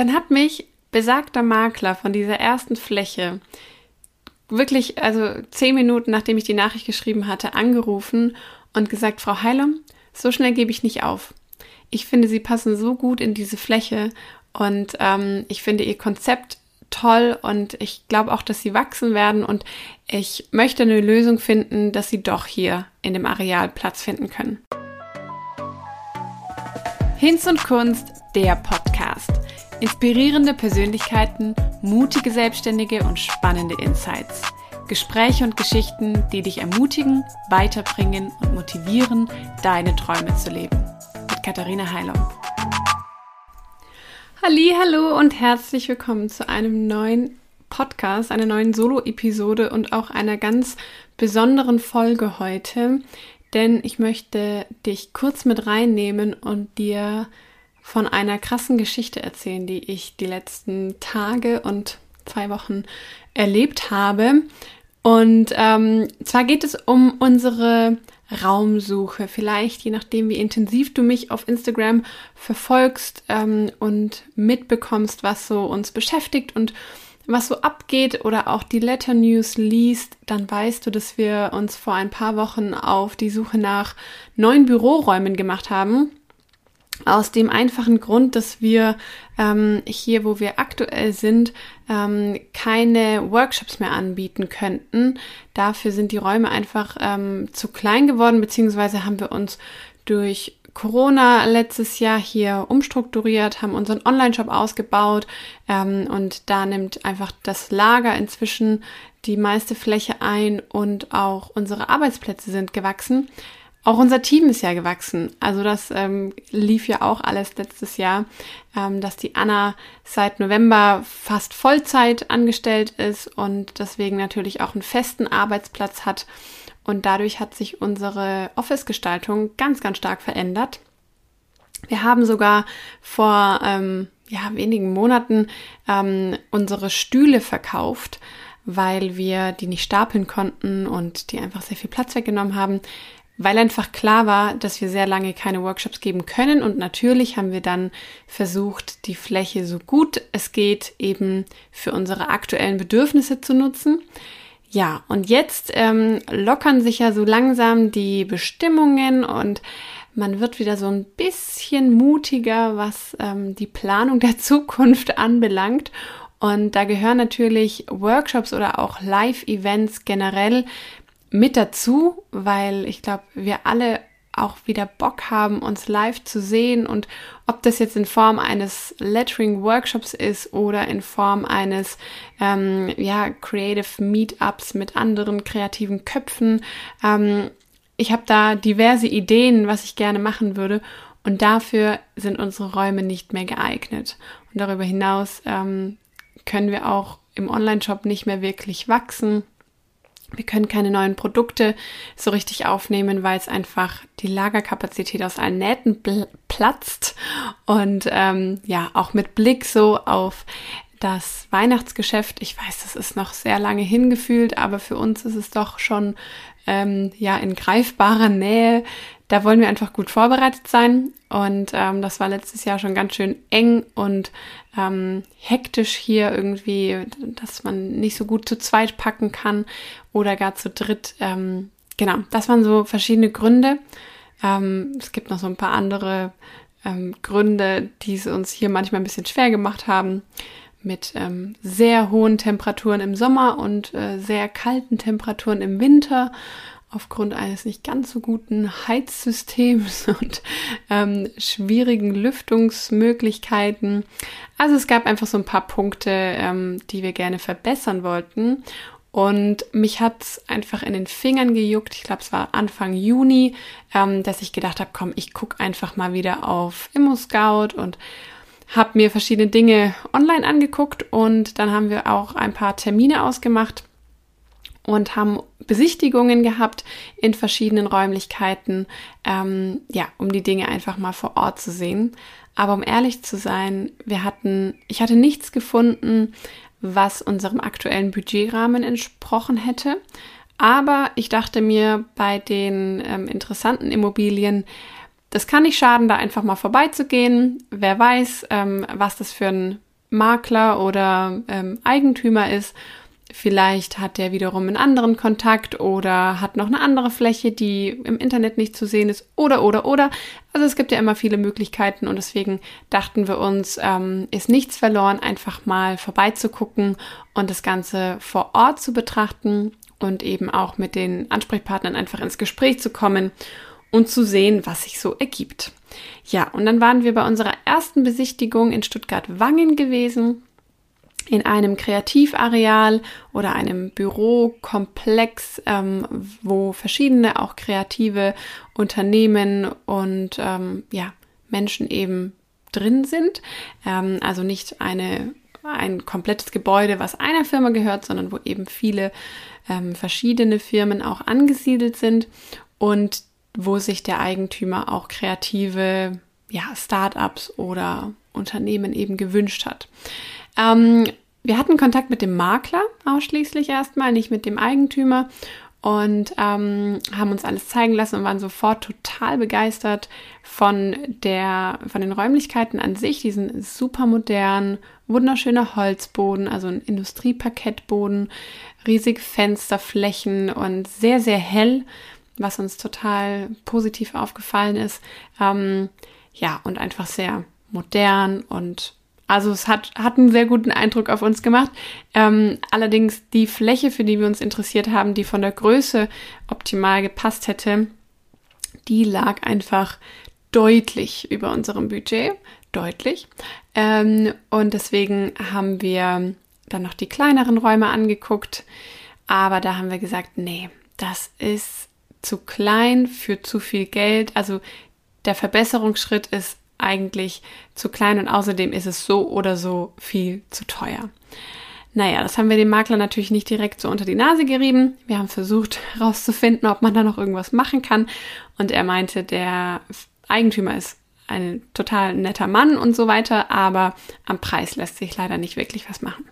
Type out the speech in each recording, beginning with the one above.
dann hat mich besagter Makler von dieser ersten Fläche wirklich, also zehn Minuten nachdem ich die Nachricht geschrieben hatte, angerufen und gesagt, Frau Heilung, so schnell gebe ich nicht auf. Ich finde, Sie passen so gut in diese Fläche und ähm, ich finde Ihr Konzept toll und ich glaube auch, dass Sie wachsen werden und ich möchte eine Lösung finden, dass Sie doch hier in dem Areal Platz finden können. Hinz und Kunst, der Podcast. Inspirierende Persönlichkeiten, mutige Selbstständige und spannende Insights. Gespräche und Geschichten, die dich ermutigen, weiterbringen und motivieren, deine Träume zu leben. Mit Katharina Heilung. Halli, hallo und herzlich willkommen zu einem neuen Podcast, einer neuen Solo-Episode und auch einer ganz besonderen Folge heute, denn ich möchte dich kurz mit reinnehmen und dir von einer krassen Geschichte erzählen, die ich die letzten Tage und zwei Wochen erlebt habe. Und ähm, zwar geht es um unsere Raumsuche. Vielleicht, je nachdem, wie intensiv du mich auf Instagram verfolgst ähm, und mitbekommst, was so uns beschäftigt und was so abgeht oder auch die Letter News liest, dann weißt du, dass wir uns vor ein paar Wochen auf die Suche nach neuen Büroräumen gemacht haben. Aus dem einfachen Grund, dass wir ähm, hier, wo wir aktuell sind, ähm, keine Workshops mehr anbieten könnten. Dafür sind die Räume einfach ähm, zu klein geworden, beziehungsweise haben wir uns durch Corona letztes Jahr hier umstrukturiert, haben unseren Online-Shop ausgebaut ähm, und da nimmt einfach das Lager inzwischen die meiste Fläche ein und auch unsere Arbeitsplätze sind gewachsen. Auch unser Team ist ja gewachsen. Also das ähm, lief ja auch alles letztes Jahr, ähm, dass die Anna seit November fast Vollzeit angestellt ist und deswegen natürlich auch einen festen Arbeitsplatz hat. Und dadurch hat sich unsere Office-Gestaltung ganz, ganz stark verändert. Wir haben sogar vor ähm, ja, wenigen Monaten ähm, unsere Stühle verkauft, weil wir die nicht stapeln konnten und die einfach sehr viel Platz weggenommen haben weil einfach klar war, dass wir sehr lange keine Workshops geben können. Und natürlich haben wir dann versucht, die Fläche so gut es geht eben für unsere aktuellen Bedürfnisse zu nutzen. Ja, und jetzt ähm, lockern sich ja so langsam die Bestimmungen und man wird wieder so ein bisschen mutiger, was ähm, die Planung der Zukunft anbelangt. Und da gehören natürlich Workshops oder auch Live-Events generell mit dazu, weil ich glaube, wir alle auch wieder Bock haben, uns live zu sehen und ob das jetzt in Form eines Lettering-Workshops ist oder in Form eines ähm, ja, Creative Meetups mit anderen kreativen Köpfen. Ähm, ich habe da diverse Ideen, was ich gerne machen würde und dafür sind unsere Räume nicht mehr geeignet. Und darüber hinaus ähm, können wir auch im Online-Shop nicht mehr wirklich wachsen. Wir können keine neuen Produkte so richtig aufnehmen, weil es einfach die Lagerkapazität aus allen Nähten platzt. Und ähm, ja, auch mit Blick so auf das Weihnachtsgeschäft. Ich weiß, das ist noch sehr lange hingefühlt, aber für uns ist es doch schon ähm, ja in greifbarer Nähe. Da wollen wir einfach gut vorbereitet sein. Und ähm, das war letztes Jahr schon ganz schön eng und ähm, hektisch hier irgendwie, dass man nicht so gut zu zweit packen kann oder gar zu dritt. Ähm, genau, das waren so verschiedene Gründe. Ähm, es gibt noch so ein paar andere ähm, Gründe, die es uns hier manchmal ein bisschen schwer gemacht haben mit ähm, sehr hohen Temperaturen im Sommer und äh, sehr kalten Temperaturen im Winter aufgrund eines nicht ganz so guten Heizsystems und ähm, schwierigen Lüftungsmöglichkeiten. Also es gab einfach so ein paar Punkte, ähm, die wir gerne verbessern wollten. Und mich hat's einfach in den Fingern gejuckt. Ich glaube, es war Anfang Juni, ähm, dass ich gedacht habe, komm, ich guck einfach mal wieder auf ImmoScout und habe mir verschiedene Dinge online angeguckt und dann haben wir auch ein paar Termine ausgemacht und haben Besichtigungen gehabt in verschiedenen Räumlichkeiten, ähm, ja, um die Dinge einfach mal vor Ort zu sehen. Aber um ehrlich zu sein, wir hatten, ich hatte nichts gefunden, was unserem aktuellen Budgetrahmen entsprochen hätte. Aber ich dachte mir, bei den ähm, interessanten Immobilien, das kann nicht schaden, da einfach mal vorbeizugehen. Wer weiß, ähm, was das für ein Makler oder ähm, Eigentümer ist. Vielleicht hat der wiederum einen anderen Kontakt oder hat noch eine andere Fläche, die im Internet nicht zu sehen ist oder oder oder. Also es gibt ja immer viele Möglichkeiten und deswegen dachten wir uns, ähm, ist nichts verloren, einfach mal vorbeizugucken und das Ganze vor Ort zu betrachten und eben auch mit den Ansprechpartnern einfach ins Gespräch zu kommen und zu sehen, was sich so ergibt. Ja, und dann waren wir bei unserer ersten Besichtigung in Stuttgart-Wangen gewesen, in einem Kreativareal oder einem Bürokomplex, ähm, wo verschiedene auch kreative Unternehmen und ähm, ja, Menschen eben drin sind. Ähm, also nicht eine, ein komplettes Gebäude, was einer Firma gehört, sondern wo eben viele ähm, verschiedene Firmen auch angesiedelt sind. Und wo sich der Eigentümer auch kreative ja, Startups oder Unternehmen eben gewünscht hat. Ähm, wir hatten Kontakt mit dem Makler ausschließlich erstmal, nicht mit dem Eigentümer und ähm, haben uns alles zeigen lassen und waren sofort total begeistert von der von den Räumlichkeiten an sich. Die sind super modern, wunderschöner Holzboden, also ein Industrieparkettboden, riesig Fensterflächen und sehr sehr hell was uns total positiv aufgefallen ist. Ähm, ja, und einfach sehr modern und also es hat, hat einen sehr guten Eindruck auf uns gemacht. Ähm, allerdings die Fläche, für die wir uns interessiert haben, die von der Größe optimal gepasst hätte, die lag einfach deutlich über unserem Budget. Deutlich. Ähm, und deswegen haben wir dann noch die kleineren Räume angeguckt. Aber da haben wir gesagt, nee, das ist zu klein für zu viel Geld. Also der Verbesserungsschritt ist eigentlich zu klein und außerdem ist es so oder so viel zu teuer. Naja, das haben wir dem Makler natürlich nicht direkt so unter die Nase gerieben. Wir haben versucht herauszufinden, ob man da noch irgendwas machen kann. Und er meinte, der Eigentümer ist ein total netter Mann und so weiter, aber am Preis lässt sich leider nicht wirklich was machen.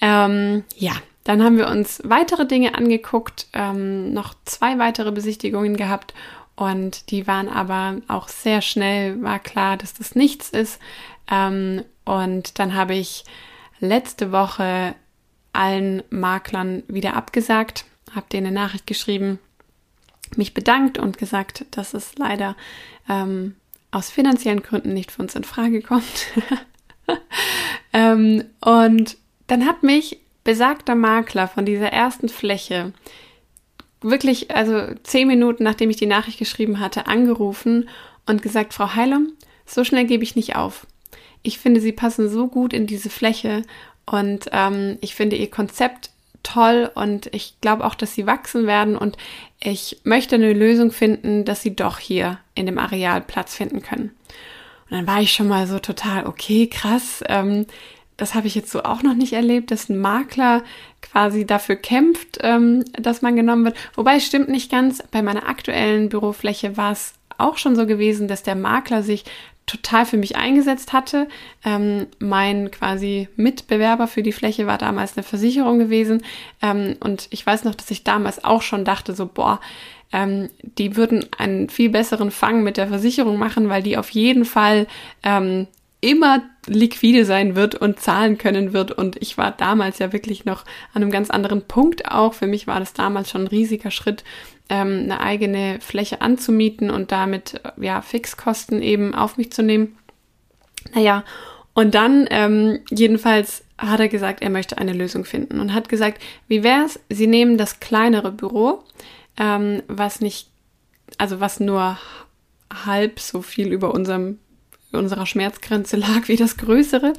Ähm, ja, dann haben wir uns weitere Dinge angeguckt, ähm, noch zwei weitere Besichtigungen gehabt und die waren aber auch sehr schnell, war klar, dass das nichts ist. Ähm, und dann habe ich letzte Woche allen Maklern wieder abgesagt, habe denen eine Nachricht geschrieben, mich bedankt und gesagt, dass es leider ähm, aus finanziellen Gründen nicht für uns in Frage kommt. ähm, und dann hat mich besagter Makler von dieser ersten Fläche wirklich, also zehn Minuten nachdem ich die Nachricht geschrieben hatte, angerufen und gesagt, Frau Heilum, so schnell gebe ich nicht auf. Ich finde, Sie passen so gut in diese Fläche und ähm, ich finde Ihr Konzept toll und ich glaube auch, dass Sie wachsen werden und ich möchte eine Lösung finden, dass Sie doch hier in dem Areal Platz finden können. Und dann war ich schon mal so total, okay, krass. Ähm, das habe ich jetzt so auch noch nicht erlebt, dass ein Makler quasi dafür kämpft, ähm, dass man genommen wird. Wobei es stimmt nicht ganz. Bei meiner aktuellen Bürofläche war es auch schon so gewesen, dass der Makler sich total für mich eingesetzt hatte. Ähm, mein quasi Mitbewerber für die Fläche war damals eine Versicherung gewesen. Ähm, und ich weiß noch, dass ich damals auch schon dachte, so, boah, ähm, die würden einen viel besseren Fang mit der Versicherung machen, weil die auf jeden Fall ähm, immer liquide sein wird und zahlen können wird. Und ich war damals ja wirklich noch an einem ganz anderen Punkt auch. Für mich war das damals schon ein riesiger Schritt, ähm, eine eigene Fläche anzumieten und damit ja Fixkosten eben auf mich zu nehmen. Naja, und dann ähm, jedenfalls hat er gesagt, er möchte eine Lösung finden und hat gesagt, wie wär's? Sie nehmen das kleinere Büro, ähm, was nicht, also was nur halb so viel über unserem unserer Schmerzgrenze lag wie das größere.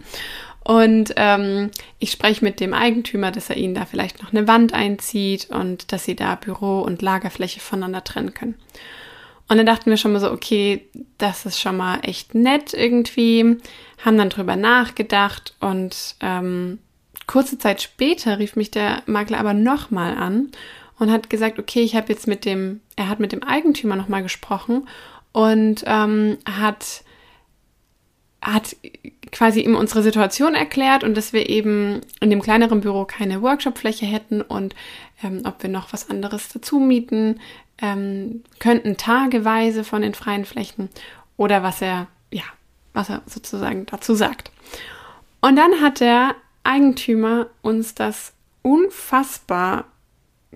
Und ähm, ich spreche mit dem Eigentümer, dass er ihnen da vielleicht noch eine Wand einzieht und dass sie da Büro und Lagerfläche voneinander trennen können. Und dann dachten wir schon mal so, okay, das ist schon mal echt nett irgendwie, haben dann drüber nachgedacht und ähm, kurze Zeit später rief mich der Makler aber nochmal an und hat gesagt, okay, ich habe jetzt mit dem, er hat mit dem Eigentümer nochmal gesprochen und ähm, hat hat quasi ihm unsere Situation erklärt und dass wir eben in dem kleineren Büro keine Workshopfläche hätten und ähm, ob wir noch was anderes dazu mieten ähm, könnten, tageweise von den freien Flächen oder was er, ja, was er sozusagen dazu sagt. Und dann hat der Eigentümer uns das unfassbar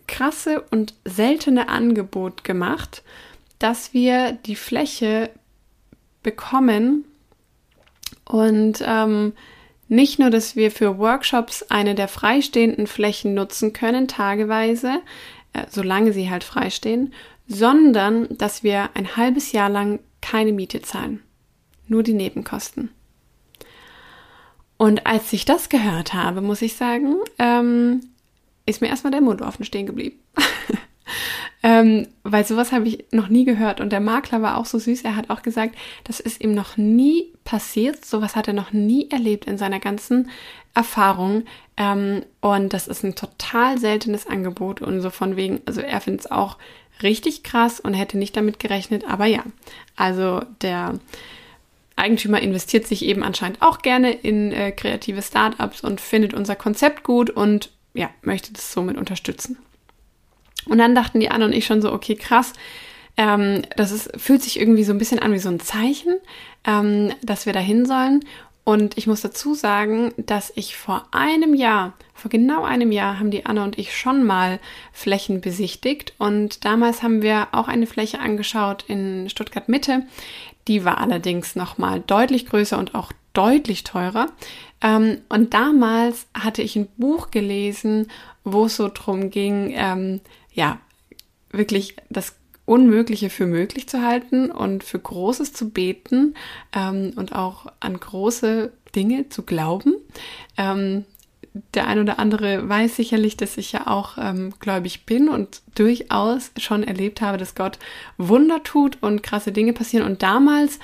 krasse und seltene Angebot gemacht, dass wir die Fläche bekommen und ähm, nicht nur, dass wir für Workshops eine der freistehenden Flächen nutzen können, tageweise, äh, solange sie halt freistehen, sondern dass wir ein halbes Jahr lang keine Miete zahlen, nur die Nebenkosten. Und als ich das gehört habe, muss ich sagen, ähm, ist mir erstmal der Mund offen stehen geblieben. ähm, weil sowas habe ich noch nie gehört. Und der Makler war auch so süß. Er hat auch gesagt, das ist ihm noch nie passiert. Sowas hat er noch nie erlebt in seiner ganzen Erfahrung. Ähm, und das ist ein total seltenes Angebot. Und so von wegen, also er findet es auch richtig krass und hätte nicht damit gerechnet. Aber ja, also der Eigentümer investiert sich eben anscheinend auch gerne in äh, kreative Startups und findet unser Konzept gut und ja, möchte das somit unterstützen. Und dann dachten die Anne und ich schon so, okay, krass, ähm, das ist, fühlt sich irgendwie so ein bisschen an wie so ein Zeichen, ähm, dass wir dahin sollen. Und ich muss dazu sagen, dass ich vor einem Jahr, vor genau einem Jahr, haben die Anne und ich schon mal Flächen besichtigt. Und damals haben wir auch eine Fläche angeschaut in Stuttgart Mitte. Die war allerdings nochmal deutlich größer und auch deutlich teurer. Ähm, und damals hatte ich ein Buch gelesen, wo es so drum ging, ähm, ja, wirklich das Unmögliche für möglich zu halten und für Großes zu beten ähm, und auch an große Dinge zu glauben. Ähm, der ein oder andere weiß sicherlich, dass ich ja auch ähm, gläubig bin und durchaus schon erlebt habe, dass Gott Wunder tut und krasse Dinge passieren. Und damals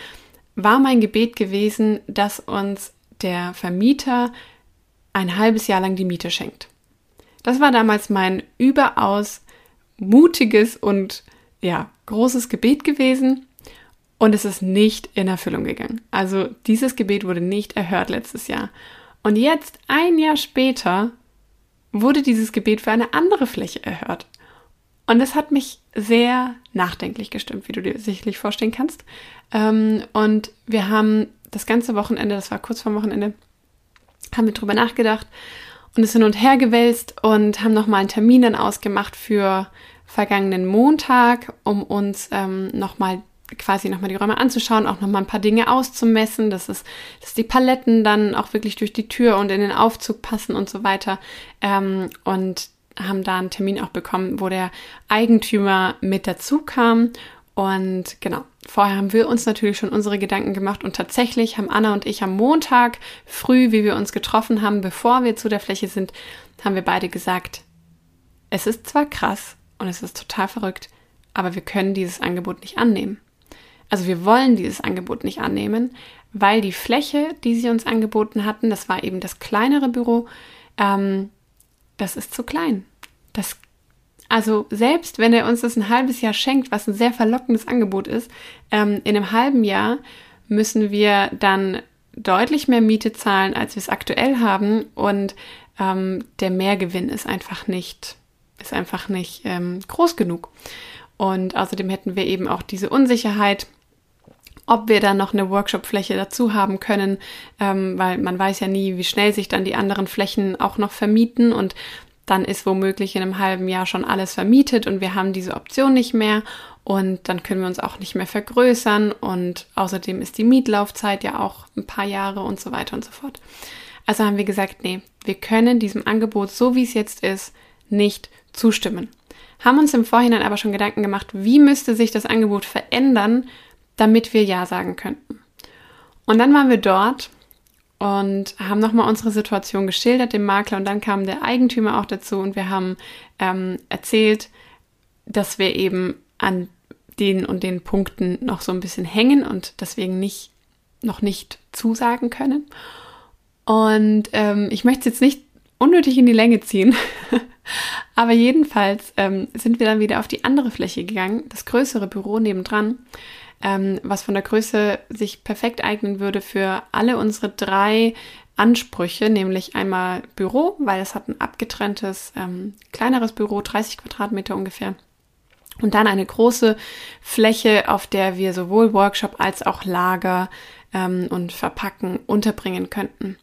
war mein Gebet gewesen, dass uns der Vermieter ein halbes Jahr lang die Miete schenkt. Das war damals mein überaus mutiges und ja, großes Gebet gewesen und es ist nicht in Erfüllung gegangen. Also dieses Gebet wurde nicht erhört letztes Jahr. Und jetzt, ein Jahr später, wurde dieses Gebet für eine andere Fläche erhört. Und das hat mich sehr nachdenklich gestimmt, wie du dir sicherlich vorstellen kannst. Ähm, und wir haben das ganze Wochenende, das war kurz vor Wochenende, haben wir drüber nachgedacht und es hin und her gewälzt und haben nochmal einen Termin dann ausgemacht für vergangenen Montag, um uns ähm, nochmal quasi nochmal die Räume anzuschauen, auch nochmal ein paar Dinge auszumessen, dass es, dass die Paletten dann auch wirklich durch die Tür und in den Aufzug passen und so weiter. Ähm, und haben da einen Termin auch bekommen, wo der Eigentümer mit dazu kam. Und genau, vorher haben wir uns natürlich schon unsere Gedanken gemacht und tatsächlich haben Anna und ich am Montag früh, wie wir uns getroffen haben, bevor wir zu der Fläche sind, haben wir beide gesagt, es ist zwar krass, und es ist total verrückt, aber wir können dieses Angebot nicht annehmen. Also wir wollen dieses Angebot nicht annehmen, weil die Fläche, die sie uns angeboten hatten, das war eben das kleinere Büro, ähm, das ist zu klein. Das, also selbst wenn er uns das ein halbes Jahr schenkt, was ein sehr verlockendes Angebot ist, ähm, in einem halben Jahr müssen wir dann deutlich mehr Miete zahlen, als wir es aktuell haben und ähm, der Mehrgewinn ist einfach nicht ist einfach nicht ähm, groß genug. Und außerdem hätten wir eben auch diese Unsicherheit, ob wir dann noch eine Workshop-Fläche dazu haben können, ähm, weil man weiß ja nie, wie schnell sich dann die anderen Flächen auch noch vermieten und dann ist womöglich in einem halben Jahr schon alles vermietet und wir haben diese Option nicht mehr und dann können wir uns auch nicht mehr vergrößern und außerdem ist die Mietlaufzeit ja auch ein paar Jahre und so weiter und so fort. Also haben wir gesagt, nee, wir können diesem Angebot, so wie es jetzt ist, nicht zustimmen. Haben uns im Vorhinein aber schon Gedanken gemacht, wie müsste sich das Angebot verändern, damit wir Ja sagen könnten. Und dann waren wir dort und haben nochmal unsere Situation geschildert dem Makler und dann kam der Eigentümer auch dazu und wir haben ähm, erzählt, dass wir eben an den und den Punkten noch so ein bisschen hängen und deswegen nicht noch nicht zusagen können. Und ähm, ich möchte es jetzt nicht unnötig in die Länge ziehen. Aber jedenfalls ähm, sind wir dann wieder auf die andere Fläche gegangen, das größere Büro nebendran, ähm, was von der Größe sich perfekt eignen würde für alle unsere drei Ansprüche, nämlich einmal Büro, weil es hat ein abgetrenntes, ähm, kleineres Büro, 30 Quadratmeter ungefähr. Und dann eine große Fläche, auf der wir sowohl Workshop als auch Lager ähm, und Verpacken unterbringen könnten.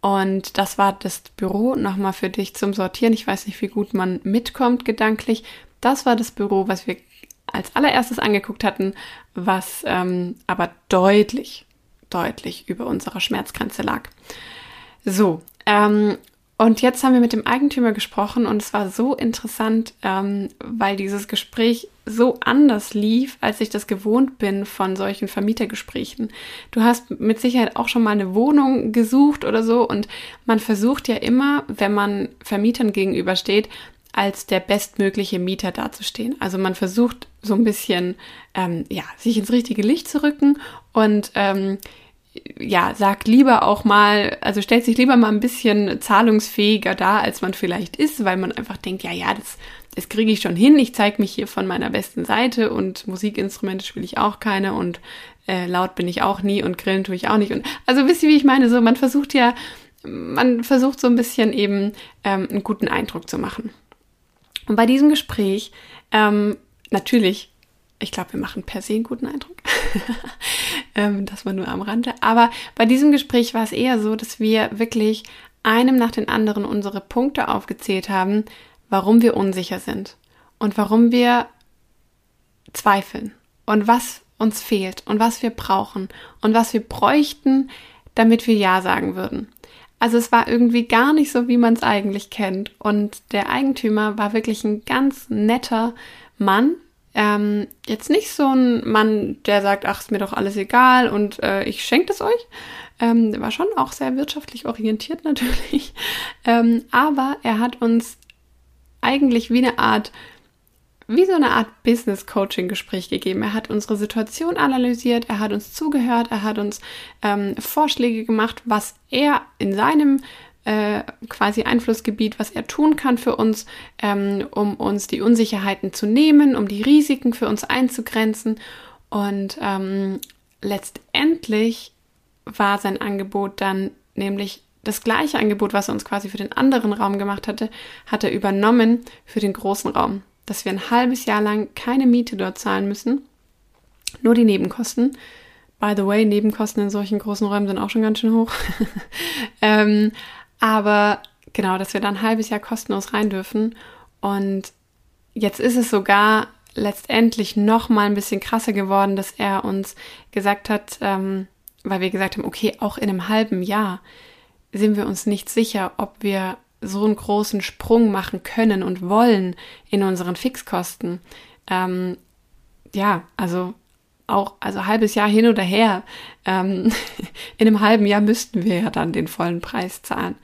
Und das war das Büro nochmal für dich zum Sortieren. Ich weiß nicht, wie gut man mitkommt gedanklich. Das war das Büro, was wir als allererstes angeguckt hatten, was ähm, aber deutlich, deutlich über unserer Schmerzgrenze lag. So, ähm, und jetzt haben wir mit dem Eigentümer gesprochen und es war so interessant, ähm, weil dieses Gespräch so anders lief, als ich das gewohnt bin von solchen Vermietergesprächen. Du hast mit Sicherheit auch schon mal eine Wohnung gesucht oder so und man versucht ja immer, wenn man Vermietern gegenübersteht, als der bestmögliche Mieter dazustehen. Also man versucht so ein bisschen, ähm, ja, sich ins richtige Licht zu rücken und ähm, ja, sagt lieber auch mal, also stellt sich lieber mal ein bisschen zahlungsfähiger dar, als man vielleicht ist, weil man einfach denkt, ja, ja, das, das kriege ich schon hin. Ich zeige mich hier von meiner besten Seite und Musikinstrumente spiele ich auch keine und äh, laut bin ich auch nie und grillen tue ich auch nicht. Und also wisst ihr, wie ich meine? So, man versucht ja, man versucht so ein bisschen eben ähm, einen guten Eindruck zu machen. Und bei diesem Gespräch, ähm, natürlich ich glaube, wir machen per se einen guten Eindruck. ähm, das war nur am Rande. Aber bei diesem Gespräch war es eher so, dass wir wirklich einem nach den anderen unsere Punkte aufgezählt haben, warum wir unsicher sind und warum wir zweifeln und was uns fehlt und was wir brauchen und was wir bräuchten, damit wir Ja sagen würden. Also es war irgendwie gar nicht so, wie man es eigentlich kennt. Und der Eigentümer war wirklich ein ganz netter Mann, ähm, jetzt nicht so ein Mann, der sagt, ach, ist mir doch alles egal und äh, ich schenke das euch. Ähm, der war schon auch sehr wirtschaftlich orientiert natürlich. Ähm, aber er hat uns eigentlich wie eine Art, wie so eine Art Business-Coaching-Gespräch gegeben. Er hat unsere Situation analysiert, er hat uns zugehört, er hat uns ähm, Vorschläge gemacht, was er in seinem äh, quasi Einflussgebiet, was er tun kann für uns, ähm, um uns die Unsicherheiten zu nehmen, um die Risiken für uns einzugrenzen. Und ähm, letztendlich war sein Angebot dann nämlich das gleiche Angebot, was er uns quasi für den anderen Raum gemacht hatte, hat er übernommen für den großen Raum. Dass wir ein halbes Jahr lang keine Miete dort zahlen müssen, nur die Nebenkosten. By the way, Nebenkosten in solchen großen Räumen sind auch schon ganz schön hoch. ähm, aber genau, dass wir dann ein halbes Jahr kostenlos rein dürfen. Und jetzt ist es sogar letztendlich noch mal ein bisschen krasser geworden, dass er uns gesagt hat, ähm, weil wir gesagt haben, okay, auch in einem halben Jahr sind wir uns nicht sicher, ob wir so einen großen Sprung machen können und wollen in unseren Fixkosten. Ähm, ja, also auch, also halbes Jahr hin oder her, ähm, in einem halben Jahr müssten wir ja dann den vollen Preis zahlen.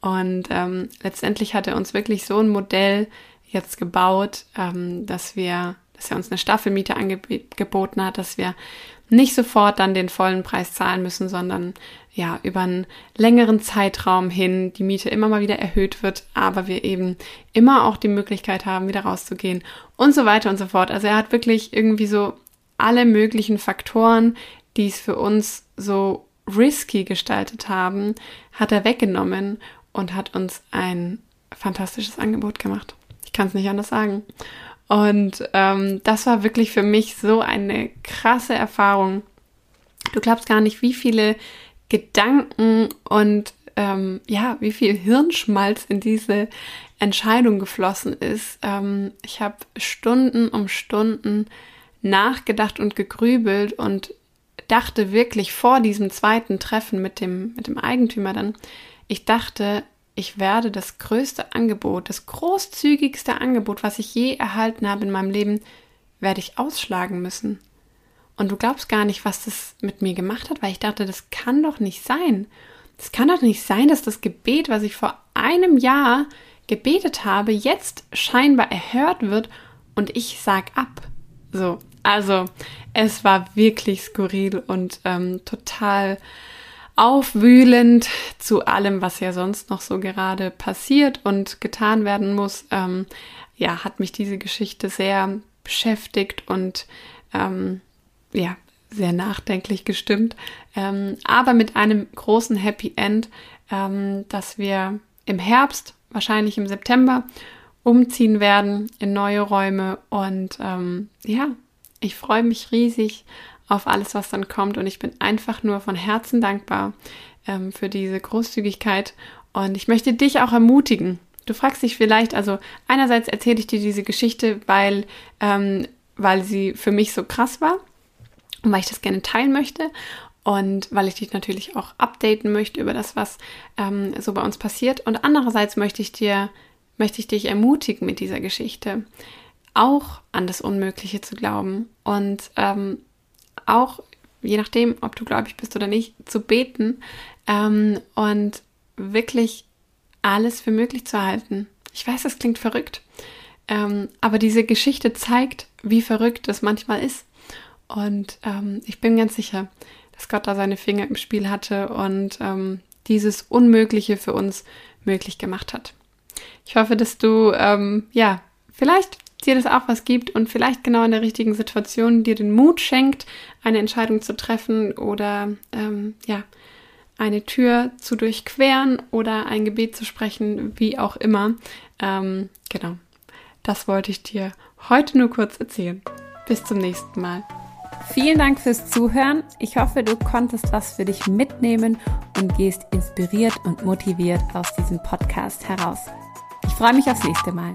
Und ähm, letztendlich hat er uns wirklich so ein Modell jetzt gebaut, ähm, dass wir, dass er uns eine Staffelmiete angeboten hat, dass wir nicht sofort dann den vollen Preis zahlen müssen, sondern ja, über einen längeren Zeitraum hin die Miete immer mal wieder erhöht wird, aber wir eben immer auch die Möglichkeit haben, wieder rauszugehen und so weiter und so fort. Also er hat wirklich irgendwie so alle möglichen Faktoren, die es für uns so risky gestaltet haben, hat er weggenommen und hat uns ein fantastisches Angebot gemacht. Ich kann es nicht anders sagen. Und ähm, das war wirklich für mich so eine krasse Erfahrung. Du glaubst gar nicht, wie viele Gedanken und ähm, ja, wie viel Hirnschmalz in diese Entscheidung geflossen ist. Ähm, ich habe Stunden um Stunden nachgedacht und gegrübelt und dachte wirklich vor diesem zweiten Treffen mit dem, mit dem Eigentümer dann, ich dachte, ich werde das größte Angebot, das großzügigste Angebot, was ich je erhalten habe in meinem Leben, werde ich ausschlagen müssen. Und du glaubst gar nicht, was das mit mir gemacht hat, weil ich dachte, das kann doch nicht sein. Das kann doch nicht sein, dass das Gebet, was ich vor einem Jahr gebetet habe, jetzt scheinbar erhört wird und ich sag ab. So, also es war wirklich skurril und ähm, total aufwühlend zu allem, was ja sonst noch so gerade passiert und getan werden muss. Ähm, ja, hat mich diese Geschichte sehr beschäftigt und ähm, ja, sehr nachdenklich gestimmt. Ähm, aber mit einem großen Happy End, ähm, dass wir im Herbst, wahrscheinlich im September, umziehen werden in neue Räume. Und ähm, ja, ich freue mich riesig auf alles, was dann kommt. Und ich bin einfach nur von Herzen dankbar, ähm, für diese Großzügigkeit. Und ich möchte dich auch ermutigen. Du fragst dich vielleicht, also einerseits erzähle ich dir diese Geschichte, weil, ähm, weil sie für mich so krass war und weil ich das gerne teilen möchte und weil ich dich natürlich auch updaten möchte über das, was ähm, so bei uns passiert. Und andererseits möchte ich dir, möchte ich dich ermutigen mit dieser Geschichte, auch an das Unmögliche zu glauben und ähm, auch, je nachdem, ob du gläubig bist oder nicht, zu beten ähm, und wirklich alles für möglich zu halten. Ich weiß, das klingt verrückt, ähm, aber diese Geschichte zeigt, wie verrückt es manchmal ist. Und ähm, ich bin ganz sicher, dass Gott da seine Finger im Spiel hatte und ähm, dieses Unmögliche für uns möglich gemacht hat. Ich hoffe, dass du, ähm, ja, vielleicht dir das auch was gibt und vielleicht genau in der richtigen Situation dir den Mut schenkt, eine Entscheidung zu treffen oder ähm, ja, eine Tür zu durchqueren oder ein Gebet zu sprechen, wie auch immer. Ähm, genau, das wollte ich dir heute nur kurz erzählen. Bis zum nächsten Mal. Vielen Dank fürs Zuhören. Ich hoffe, du konntest was für dich mitnehmen und gehst inspiriert und motiviert aus diesem Podcast heraus. Ich freue mich aufs nächste Mal.